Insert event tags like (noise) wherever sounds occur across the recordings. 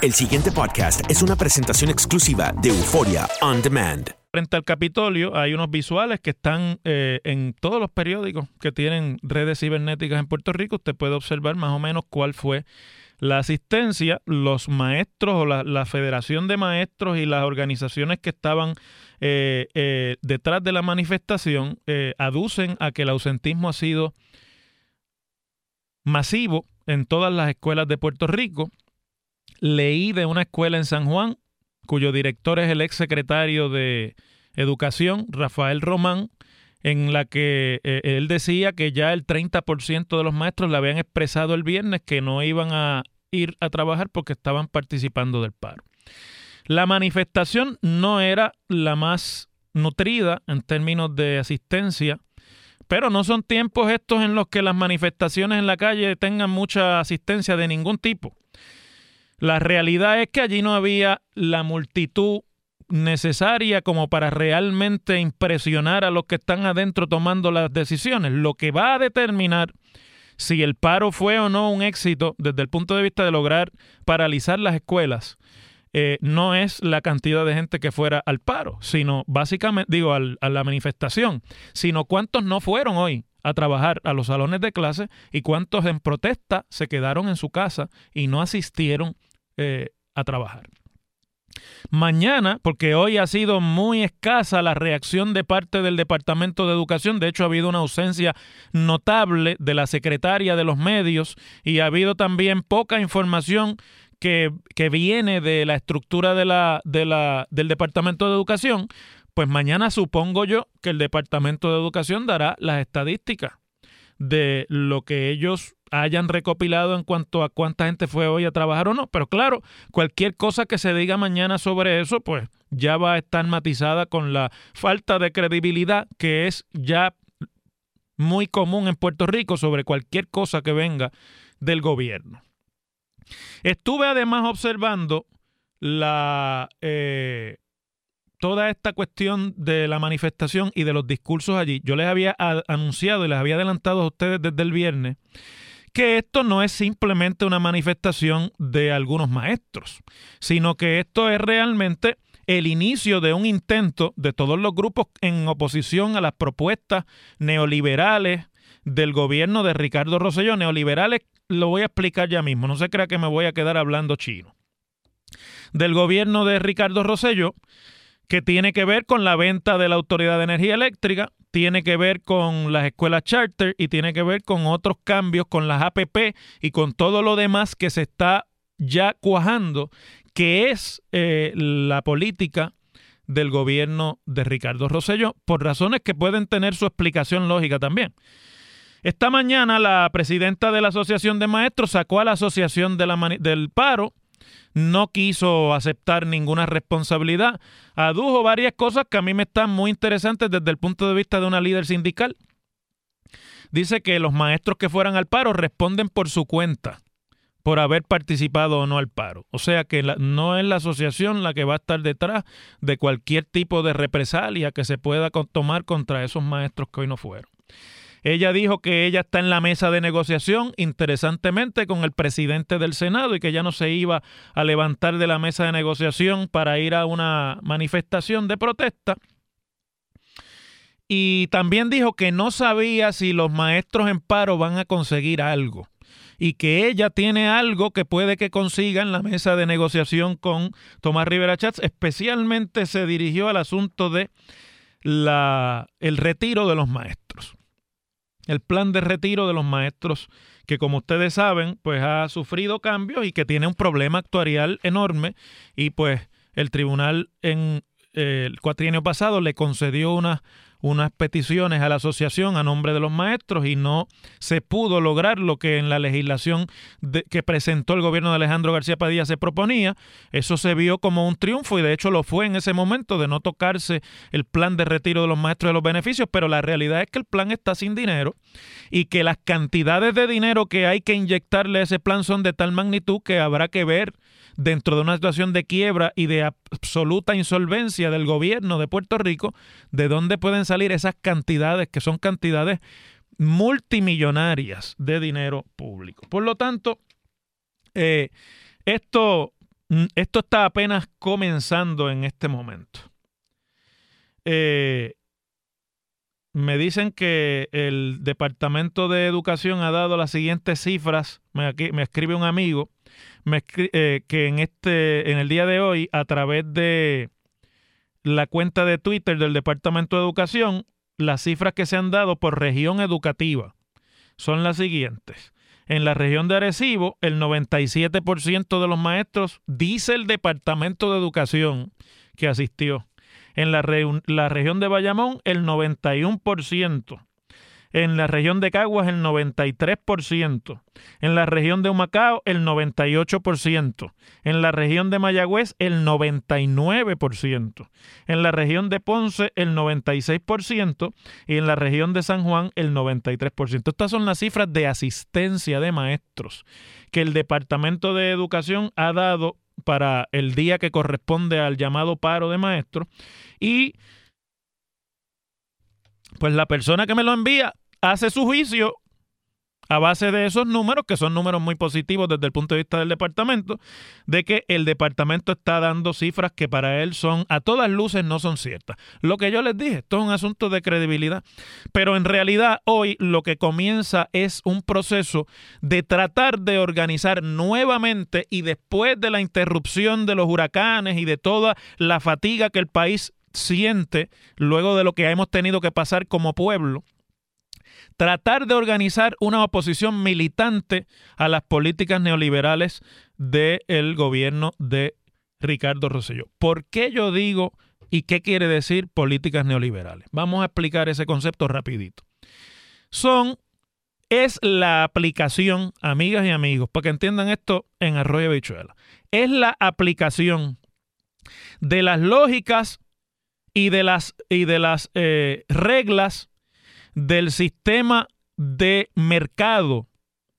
El siguiente podcast es una presentación exclusiva de Euforia On Demand. Frente al Capitolio hay unos visuales que están eh, en todos los periódicos que tienen redes cibernéticas en Puerto Rico. Usted puede observar más o menos cuál fue la asistencia. Los maestros o la, Federación de Maestros y las organizaciones que estaban eh, eh, detrás de la manifestación aducen a que el ausentismo ha sido masivo en todas las escuelas de Puerto Rico leí de una escuela en San Juan, cuyo director es el ex secretario de Educación, Rafael Román, en la que eh, él decía que ya el 30% de los maestros le habían expresado el viernes que no iban a ir a trabajar porque estaban participando del paro. La manifestación no era la más nutrida en términos de asistencia, pero no son tiempos estos en los que las manifestaciones en la calle tengan mucha asistencia de ningún tipo. La realidad es que allí no había la multitud necesaria como para realmente impresionar a los que están adentro tomando las decisiones. Lo que va a determinar si el paro fue o no un éxito desde el punto de vista de lograr paralizar las escuelas, eh, no es la cantidad de gente que fuera al paro, sino básicamente, digo, a la manifestación, sino cuántos no fueron hoy a trabajar a los salones de clase y cuántos en protesta se quedaron en su casa y no asistieron eh, a trabajar. Mañana, porque hoy ha sido muy escasa la reacción de parte del Departamento de Educación, de hecho ha habido una ausencia notable de la secretaria de los medios y ha habido también poca información que, que viene de la estructura de la, de la, del Departamento de Educación, pues mañana supongo yo que el Departamento de Educación dará las estadísticas de lo que ellos hayan recopilado en cuanto a cuánta gente fue hoy a trabajar o no. Pero claro, cualquier cosa que se diga mañana sobre eso, pues ya va a estar matizada con la falta de credibilidad que es ya muy común en Puerto Rico sobre cualquier cosa que venga del gobierno. Estuve además observando la eh, toda esta cuestión de la manifestación y de los discursos allí. Yo les había anunciado y les había adelantado a ustedes desde el viernes que esto no es simplemente una manifestación de algunos maestros, sino que esto es realmente el inicio de un intento de todos los grupos en oposición a las propuestas neoliberales del gobierno de Ricardo Rosselló. Neoliberales lo voy a explicar ya mismo, no se crea que me voy a quedar hablando chino. Del gobierno de Ricardo Rosselló, que tiene que ver con la venta de la Autoridad de Energía Eléctrica, tiene que ver con las escuelas charter y tiene que ver con otros cambios, con las APP y con todo lo demás que se está ya cuajando, que es eh, la política del gobierno de Ricardo Rosselló, por razones que pueden tener su explicación lógica también. Esta mañana la presidenta de la Asociación de Maestros sacó a la Asociación del Paro no quiso aceptar ninguna responsabilidad. Adujo varias cosas que a mí me están muy interesantes desde el punto de vista de una líder sindical. Dice que los maestros que fueran al paro responden por su cuenta por haber participado o no al paro. O sea que no es la asociación la que va a estar detrás de cualquier tipo de represalia que se pueda tomar contra esos maestros que hoy no fueron. Ella dijo que ella está en la mesa de negociación, interesantemente, con el presidente del Senado y que ya no se iba a levantar de la mesa de negociación para ir a una manifestación de protesta. Y también dijo que no sabía si los maestros en paro van a conseguir algo. y que ella tiene algo que puede que consiga en la mesa de negociación con Tomás Rivera Chats. Especialmente se dirigió al asunto de el retiro de los maestros. El plan de retiro de los maestros que como ustedes saben, pues ha sufrido cambios y que tiene un problema actuarial enorme. Y pues el tribunal en eh, el cuatrienio pasado le concedió una unas peticiones a la asociación a nombre de los maestros y no se pudo lograr lo que en la legislación que presentó el gobierno de Alejandro García Padilla se proponía. Eso se vio como un triunfo y de hecho lo fue en ese momento de no tocarse el plan de retiro de los maestros de los beneficios, pero la realidad es que el plan está sin dinero y que las cantidades de dinero que hay que inyectarle a ese plan son de tal magnitud que habrá que ver dentro de una situación de quiebra y de absoluta insolvencia del gobierno de Puerto Rico, de dónde pueden salir esas cantidades que son cantidades multimillonarias de dinero público. Por lo tanto, eh, esto, mm, esto está apenas comenzando en este momento. Eh, me dicen que el Departamento de Educación ha dado las siguientes cifras. Me, me escribe un amigo eh, que en, este, en el día de hoy, a través de la cuenta de Twitter del Departamento de Educación, las cifras que se han dado por región educativa son las siguientes. En la región de Arecibo, el 97% de los maestros, dice el Departamento de Educación que asistió. En la, la región de Bayamón, el 91%. En la región de Caguas el 93%. En la región de Humacao el 98%. En la región de Mayagüez el 99%. En la región de Ponce el 96%. Y en la región de San Juan el 93%. Estas son las cifras de asistencia de maestros que el Departamento de Educación ha dado para el día que corresponde al llamado paro de maestros. Y pues la persona que me lo envía hace su juicio a base de esos números, que son números muy positivos desde el punto de vista del departamento, de que el departamento está dando cifras que para él son, a todas luces, no son ciertas. Lo que yo les dije, esto es un asunto de credibilidad, pero en realidad hoy lo que comienza es un proceso de tratar de organizar nuevamente y después de la interrupción de los huracanes y de toda la fatiga que el país siente luego de lo que hemos tenido que pasar como pueblo, tratar de organizar una oposición militante a las políticas neoliberales del gobierno de Ricardo Rosselló. ¿Por qué yo digo y qué quiere decir políticas neoliberales? Vamos a explicar ese concepto rapidito. Son es la aplicación, amigas y amigos, para que entiendan esto en Arroyo Bichuela, es la aplicación de las lógicas y de las, y de las eh, reglas del sistema de mercado,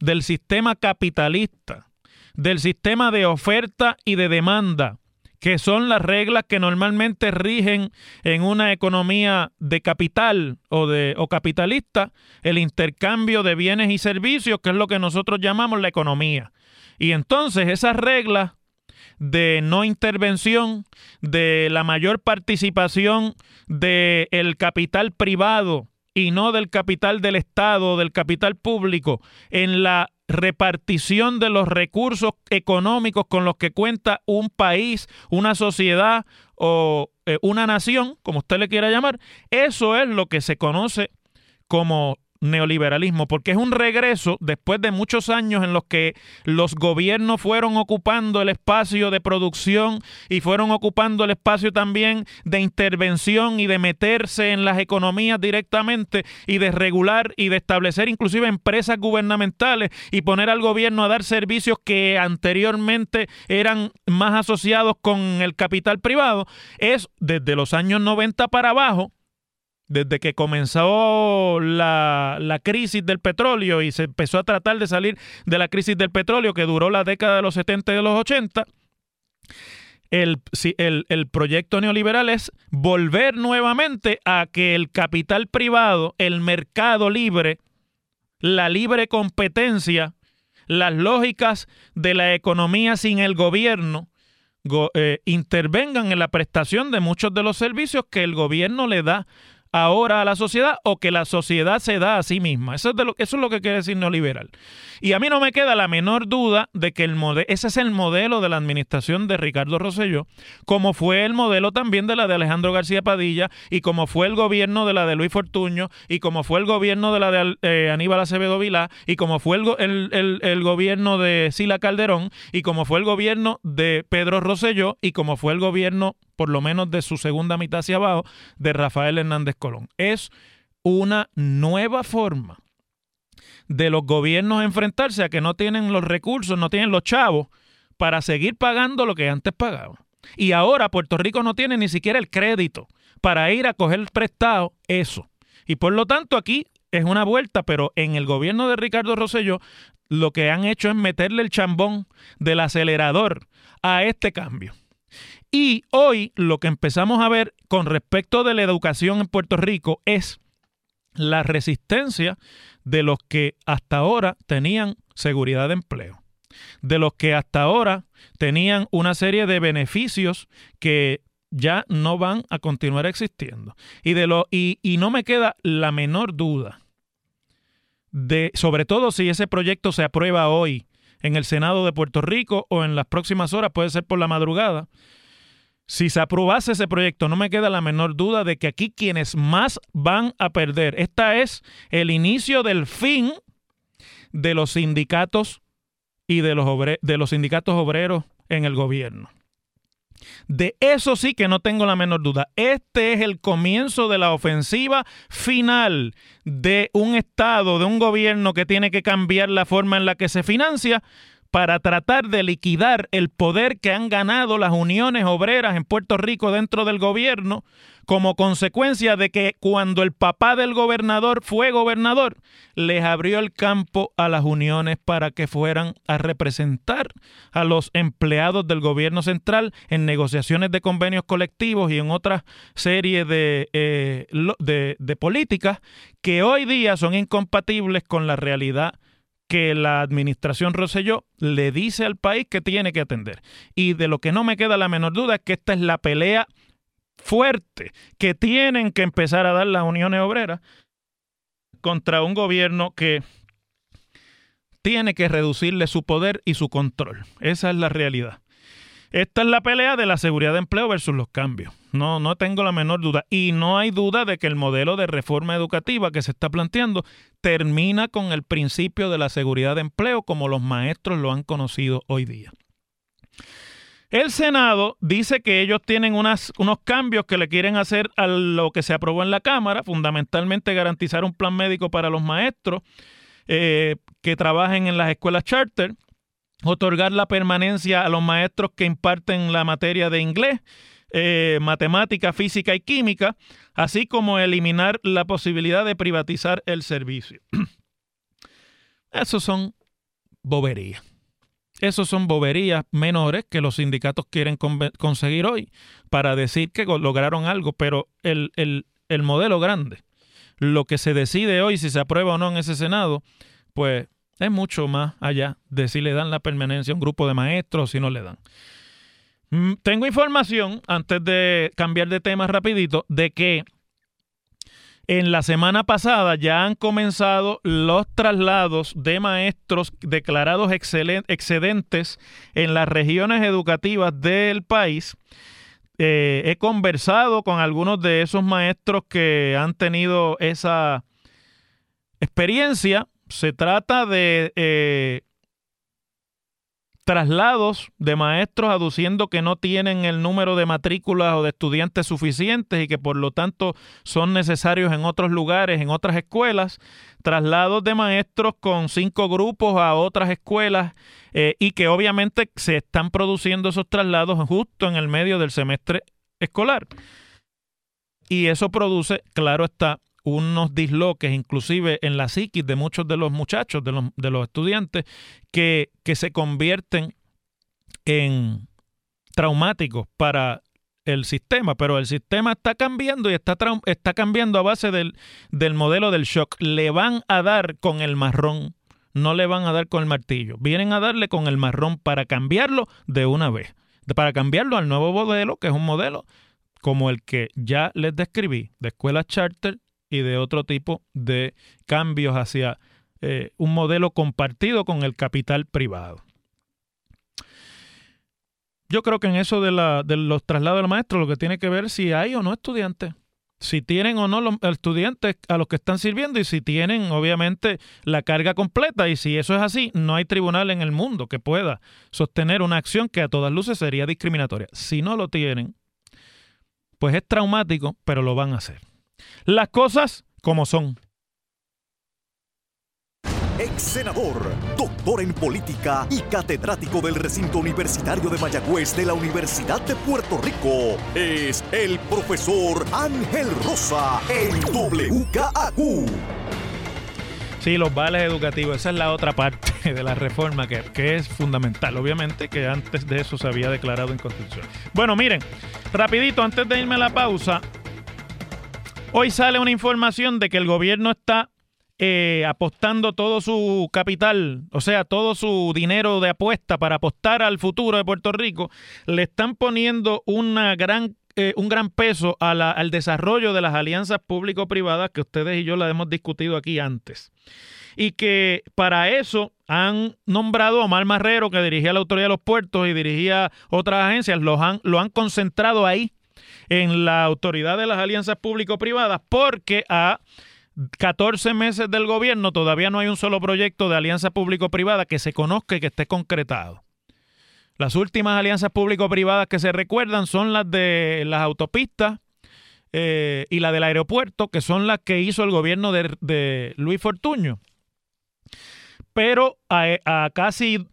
del sistema capitalista, del sistema de oferta y de demanda, que son las reglas que normalmente rigen en una economía de capital o, de, o capitalista, el intercambio de bienes y servicios, que es lo que nosotros llamamos la economía. Y entonces esas reglas de no intervención, de la mayor participación del capital privado y no del capital del Estado, del capital público, en la repartición de los recursos económicos con los que cuenta un país, una sociedad o eh, una nación, como usted le quiera llamar, eso es lo que se conoce como neoliberalismo, porque es un regreso después de muchos años en los que los gobiernos fueron ocupando el espacio de producción y fueron ocupando el espacio también de intervención y de meterse en las economías directamente y de regular y de establecer inclusive empresas gubernamentales y poner al gobierno a dar servicios que anteriormente eran más asociados con el capital privado, es desde los años 90 para abajo desde que comenzó la, crisis del petróleo y se empezó a tratar de salir de la crisis del petróleo que duró la década de los 70 y de los 80, el, el, proyecto neoliberal es volver nuevamente a que el capital privado, el mercado libre, la libre competencia, las lógicas de la economía sin el gobierno, eh, intervengan en la prestación de muchos de los servicios que el gobierno le da ahora a la sociedad o que la sociedad se da a sí misma. Eso es, de lo, eso es lo que quiere decir neoliberal. Y a mí no me queda la menor duda de que el ese es el modelo de la administración de Ricardo Rosselló, como fue el modelo también de la de Alejandro García Padilla y como fue el gobierno de la de Luis Fortuño y como fue el gobierno de la de eh, Aníbal Acevedo Vilá y como fue el, el, gobierno de Sila Calderón y como fue el gobierno de Pedro Rosselló y como fue el gobierno, por lo menos de su segunda mitad hacia abajo, de Rafael Hernández Colón. Es una nueva forma de los gobiernos enfrentarse a que no tienen los recursos, no tienen los chavos para seguir pagando lo que antes pagaban. Y ahora Puerto Rico no tiene ni siquiera el crédito para ir a coger prestado eso. Y por lo tanto aquí es una vuelta, pero en el gobierno de Ricardo Rosselló lo que han hecho es meterle el chambón del acelerador a este cambio. Y hoy lo que empezamos a ver con respecto de la educación en Puerto Rico es la resistencia de los que hasta ahora tenían seguridad de empleo, de los que hasta ahora tenían una serie de beneficios que ya no van a continuar existiendo. Y, de lo, y, no me queda la menor duda de, sobre todo si ese proyecto se aprueba hoy en el Senado de Puerto Rico o en las próximas horas, puede ser por la madrugada, si se aprobase ese proyecto, no me queda la menor duda de que aquí quienes más van a perder, esta es el inicio del fin de los sindicatos y de los, de los sindicatos obreros en el gobierno. De eso sí que no tengo la menor duda. Este es el comienzo de la ofensiva final de un Estado, de un gobierno que tiene que cambiar la forma en la que se financia para tratar de liquidar el poder que han ganado las uniones obreras en Puerto Rico dentro del gobierno, como consecuencia de que cuando el papá del gobernador fue gobernador, les abrió el campo a las uniones para que fueran a representar a los empleados del gobierno central en negociaciones de convenios colectivos y en otra serie de, eh, políticas que hoy día son incompatibles con la realidad que la administración Roselló le dice al país que tiene que atender. Y de lo que no me queda la menor duda es que esta es la pelea fuerte que tienen que empezar a dar las uniones obreras contra un gobierno que tiene que reducirle su poder y su control. Esa es la realidad. Esta es la pelea de la seguridad de empleo versus los cambios. No, no tengo la menor duda. Y no hay duda de que el modelo de reforma educativa que se está planteando termina con el principio de la seguridad de empleo como los maestros lo han conocido hoy día. El Senado dice que ellos tienen unos cambios que le quieren hacer a lo que se aprobó en la Cámara, fundamentalmente garantizar un plan médico para los maestros eh, que trabajen en las escuelas charter, otorgar la permanencia a los maestros que imparten la materia de inglés, eh, matemática, física y química, así como eliminar la posibilidad de privatizar el servicio. (clears throat) Esos son boberías. Esos son boberías menores que los sindicatos quieren conseguir hoy para decir que lograron algo, pero el, el modelo grande, lo que se decide hoy si se aprueba o no en ese Senado, pues es mucho más allá de si le dan la permanencia a un grupo de maestros o si no le dan. Mm, tengo información, antes de cambiar de tema rapidito, de que en la semana pasada ya han comenzado los traslados de maestros declarados excedentes en las regiones educativas del país. Eh, he conversado con algunos de esos maestros que han tenido esa experiencia se trata de eh, traslados de maestros aduciendo que no tienen el número de matrículas o de estudiantes suficientes y que por lo tanto son necesarios en otros lugares, en otras escuelas, traslados de maestros con cinco grupos a otras escuelas eh, y que obviamente se están produciendo esos traslados justo en el medio del semestre escolar. Y eso produce, claro está, unos disloques, inclusive en la psiquis de muchos de los muchachos, de los, de los estudiantes, que, que se convierten en traumáticos para el sistema, pero el sistema está cambiando y está, está cambiando a base del, del modelo del shock. Le van a dar con el marrón, no le van a dar con el martillo. Vienen a darle con el marrón para cambiarlo de una vez, para cambiarlo al nuevo modelo, que es un modelo como el que ya les describí, de escuelas charter y de otro tipo de cambios hacia eh, un modelo compartido con el capital privado. Yo creo que en eso de, de los traslados del maestro lo que tiene que ver si hay o no estudiantes si tienen o no los estudiantes a los que están sirviendo y si tienen obviamente la carga completa y si eso es así, no hay tribunal en el mundo que pueda sostener una acción que a todas luces sería discriminatoria. Si no lo tienen, pues es traumático, pero lo van a hacer. Las cosas como son ex senador, doctor en política y catedrático del recinto universitario de Mayagüez de la Universidad de Puerto Rico, es el profesor Ángel Rosa en WKAQ. Sí, los vales educativos, esa es la otra parte de la reforma que, que, es fundamental. Obviamente que antes de eso se había declarado en Constitución. Bueno, miren, rapidito, antes de irme a la pausa, hoy sale una información de que el gobierno está eh, apostando todo su capital, o sea, todo su dinero de apuesta para apostar al futuro de Puerto Rico, le están poniendo una gran, eh, un gran peso al desarrollo de las alianzas público-privadas que ustedes y yo las hemos discutido aquí antes. Y que para eso han nombrado a Omar Marrero, que dirigía la Autoridad de los Puertos y dirigía otras agencias, lo han, lo han concentrado ahí en la Autoridad de las Alianzas Público-Privadas porque a 14 meses del gobierno todavía no hay un solo proyecto de alianza público-privada que se conozca y que esté concretado. Las últimas alianzas público-privadas que se recuerdan son las de las autopistas eh, y la del aeropuerto, que son las que hizo el gobierno de, Luis Fortuño. Pero a, casi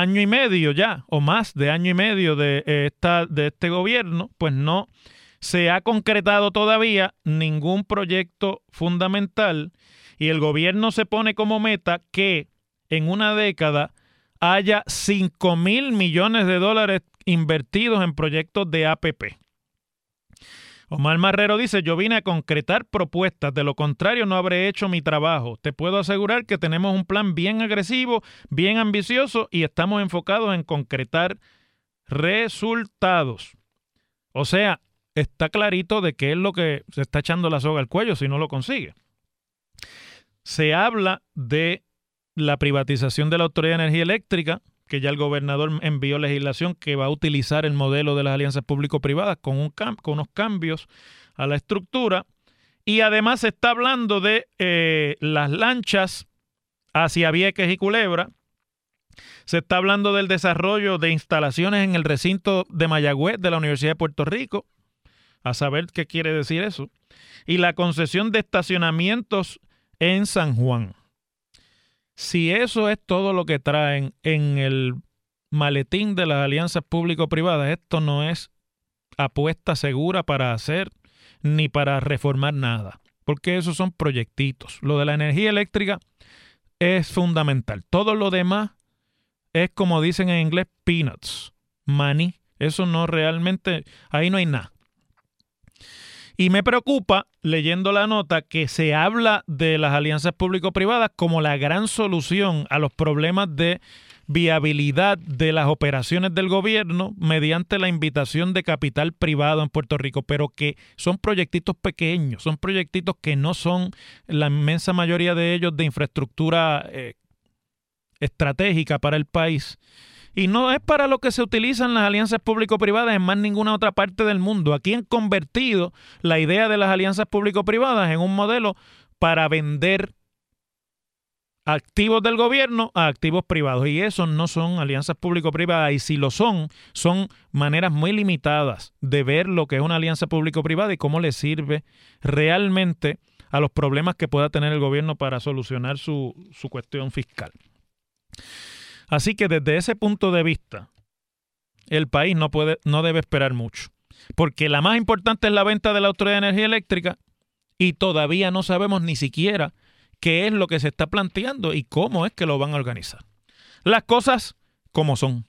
año y medio ya, o más de año y medio de, esta, de este gobierno, pues no se ha concretado todavía ningún proyecto fundamental y el gobierno se pone como meta que en una década haya 5 mil millones de dólares invertidos en proyectos de APP. Omar Marrero dice, yo vine a concretar propuestas, de lo contrario no habré hecho mi trabajo. Te puedo asegurar que tenemos un plan bien agresivo, bien ambicioso y estamos enfocados en concretar resultados. O sea, está clarito de qué es lo que se está echando la soga al cuello si no lo consigue. Se habla de la privatización de la Autoridad de Energía Eléctrica, que ya el gobernador envió legislación que va a utilizar el modelo de las alianzas público-privadas con, un con unos cambios a la estructura. Y además se está hablando de eh, las lanchas hacia Vieques y Culebra. Se está hablando del desarrollo de instalaciones en el recinto de Mayagüez de la Universidad de Puerto Rico a saber qué quiere decir eso, y la concesión de estacionamientos en San Juan. Si eso es todo lo que traen en el maletín de las alianzas público-privadas, esto no es apuesta segura para hacer ni para reformar nada, porque esos son proyectitos. Lo de la energía eléctrica es fundamental. Todo lo demás es como dicen en inglés peanuts, money. Eso no realmente, ahí no hay nada. Y me preocupa, leyendo la nota, que se habla de las alianzas público-privadas como la gran solución a los problemas de viabilidad de las operaciones del gobierno mediante la invitación de capital privado en Puerto Rico, pero que son proyectitos pequeños, son proyectitos que no son la inmensa mayoría de ellos de infraestructura eh, estratégica para el país y no es para lo que se utilizan las alianzas público-privadas en más ninguna otra parte del mundo. Aquí han convertido la idea de las alianzas público-privadas en un modelo para vender activos del gobierno a activos privados. Y eso no son alianzas público-privadas. Y si lo son, son maneras muy limitadas de ver lo que es una alianza público-privada y cómo le sirve realmente a los problemas que pueda tener el gobierno para solucionar su, su cuestión fiscal. Así que desde ese punto de vista, el país no, puede, no debe esperar mucho. Porque la más importante es la venta de la Autoridad de Energía Eléctrica y todavía no sabemos ni siquiera qué es lo que se está planteando y cómo es que lo van a organizar. Las cosas como son.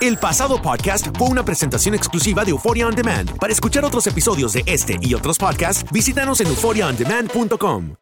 El pasado podcast fue una presentación exclusiva de Euphoria On Demand. Para escuchar otros episodios de este y otros podcasts, visítanos en euphoriaondemand.com.